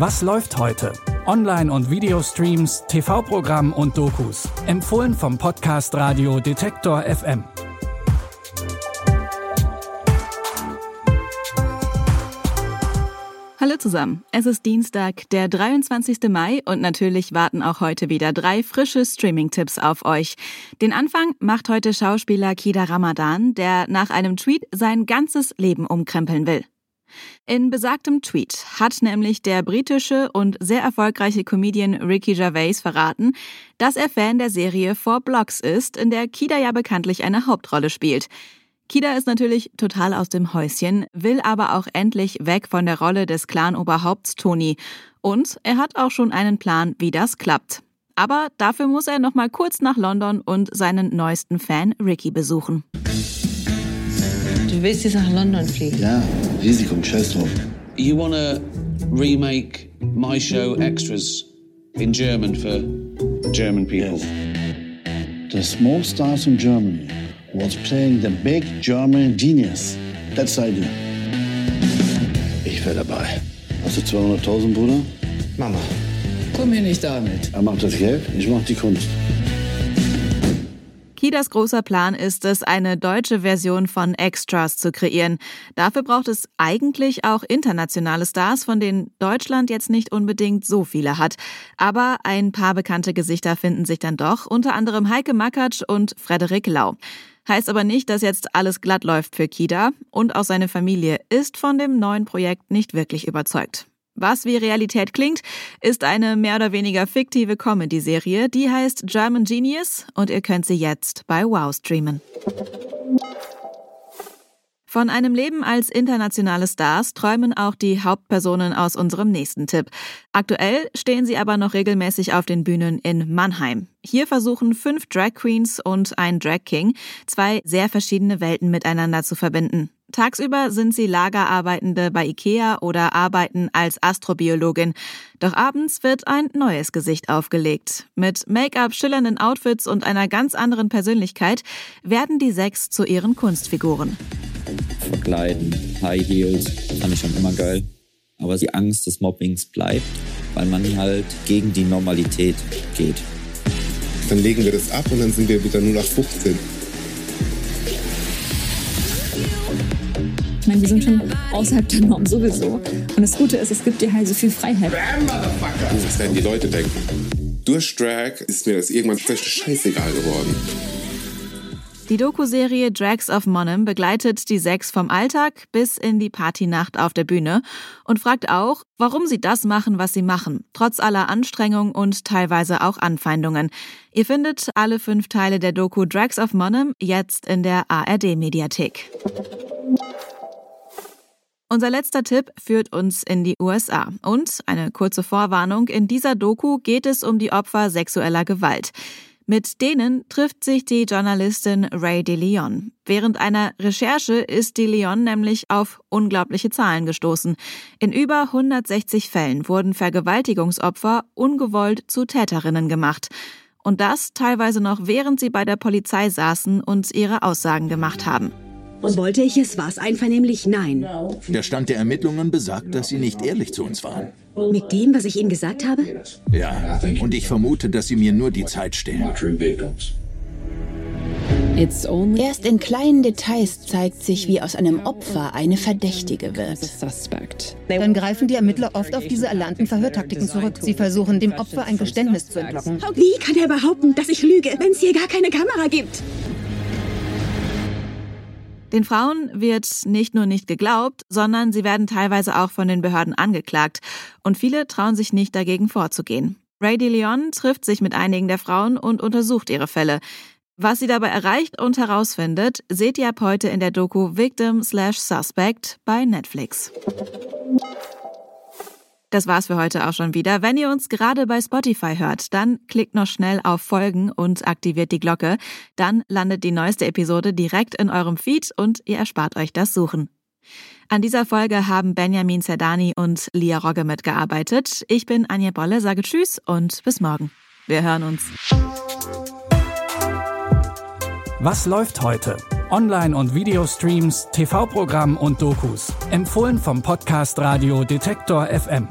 Was läuft heute? Online- und Videostreams, TV-Programm und Dokus. Empfohlen vom Podcast Radio Detektor FM. Hallo zusammen. Es ist Dienstag, der 23. Mai und natürlich warten auch heute wieder drei frische Streaming-Tipps auf euch. Den Anfang macht heute Schauspieler Kida Ramadan, der nach einem Tweet sein ganzes Leben umkrempeln will. In besagtem Tweet hat nämlich der britische und sehr erfolgreiche Comedian Ricky Gervais verraten, dass er Fan der Serie Four Blocks ist, in der Kida ja bekanntlich eine Hauptrolle spielt. Kida ist natürlich total aus dem Häuschen, will aber auch endlich weg von der Rolle des Clan-Oberhaupts Tony. Und er hat auch schon einen Plan, wie das klappt. Aber dafür muss er noch mal kurz nach London und seinen neuesten Fan Ricky besuchen. Du willst jetzt nach London fliegen? Ja, Risiko, scheiß drauf. You wanna remake my show Extras in German for German people? The small stars in Germany was playing the big German genius. That's the idea. Ich wäre dabei. Hast du 200.000, Bruder? Mama, komm mir nicht damit. Er macht das Geld, ich mach die Kunst. Kidas großer Plan ist es, eine deutsche Version von Extras zu kreieren. Dafür braucht es eigentlich auch internationale Stars, von denen Deutschland jetzt nicht unbedingt so viele hat. Aber ein paar bekannte Gesichter finden sich dann doch, unter anderem Heike Makatsch und Frederik Lau. Heißt aber nicht, dass jetzt alles glatt läuft für Kida und auch seine Familie ist von dem neuen Projekt nicht wirklich überzeugt. Was wie Realität klingt, ist eine mehr oder weniger fiktive Comedy-Serie, die heißt German Genius und ihr könnt sie jetzt bei Wow streamen. Von einem Leben als internationale Stars träumen auch die Hauptpersonen aus unserem nächsten Tipp. Aktuell stehen sie aber noch regelmäßig auf den Bühnen in Mannheim. Hier versuchen fünf Drag Queens und ein Drag King zwei sehr verschiedene Welten miteinander zu verbinden. Tagsüber sind sie Lagerarbeitende bei IKEA oder arbeiten als Astrobiologin. Doch abends wird ein neues Gesicht aufgelegt. Mit Make-up, schillernden Outfits und einer ganz anderen Persönlichkeit werden die sechs zu ihren Kunstfiguren. Verkleiden, High Heels, fand ich schon immer geil. Aber die Angst des Mobbings bleibt, weil man halt gegen die Normalität geht. Dann legen wir das ab und dann sind wir wieder nur nach 15. Ich meine, wir sind schon außerhalb der Norm sowieso. Und das Gute ist, es gibt dir halt so viel Freiheit. Was werden die Leute denken? Durch Drag ist mir das irgendwann scheißegal geworden. Die Doku-Serie Drags of Monum begleitet die sechs vom Alltag bis in die Partynacht auf der Bühne und fragt auch, warum sie das machen, was sie machen, trotz aller Anstrengung und teilweise auch Anfeindungen. Ihr findet alle fünf Teile der Doku Drags of Monum jetzt in der ARD-Mediathek. Unser letzter Tipp führt uns in die USA. Und eine kurze Vorwarnung, in dieser Doku geht es um die Opfer sexueller Gewalt. Mit denen trifft sich die Journalistin Ray DeLeon. Während einer Recherche ist DeLeon nämlich auf unglaubliche Zahlen gestoßen. In über 160 Fällen wurden Vergewaltigungsopfer ungewollt zu Täterinnen gemacht. Und das teilweise noch während sie bei der Polizei saßen und ihre Aussagen gemacht haben. Wollte ich es? War es einvernehmlich? Nein. Der Stand der Ermittlungen besagt, dass Sie nicht ehrlich zu uns waren. Mit dem, was ich Ihnen gesagt habe? Ja, und ich vermute, dass Sie mir nur die Zeit stehlen. Erst in kleinen Details zeigt sich, wie aus einem Opfer eine Verdächtige wird. Dann greifen die Ermittler oft auf diese erlernten Verhörtaktiken zurück. Sie versuchen, dem Opfer ein Geständnis zu entlocken. Wie kann er behaupten, dass ich lüge, wenn es hier gar keine Kamera gibt? Den Frauen wird nicht nur nicht geglaubt, sondern sie werden teilweise auch von den Behörden angeklagt. Und viele trauen sich nicht dagegen vorzugehen. Ray DeLeon trifft sich mit einigen der Frauen und untersucht ihre Fälle. Was sie dabei erreicht und herausfindet, seht ihr ab heute in der Doku Victim slash Suspect bei Netflix. Das war's für heute auch schon wieder. Wenn ihr uns gerade bei Spotify hört, dann klickt noch schnell auf Folgen und aktiviert die Glocke. Dann landet die neueste Episode direkt in eurem Feed und ihr erspart euch das Suchen. An dieser Folge haben Benjamin Zerdani und Lia Rogge mitgearbeitet. Ich bin Anja Bolle, sage Tschüss und bis morgen. Wir hören uns. Was läuft heute? Online- und Videostreams, TV-Programm und Dokus. Empfohlen vom Podcast Radio Detektor FM.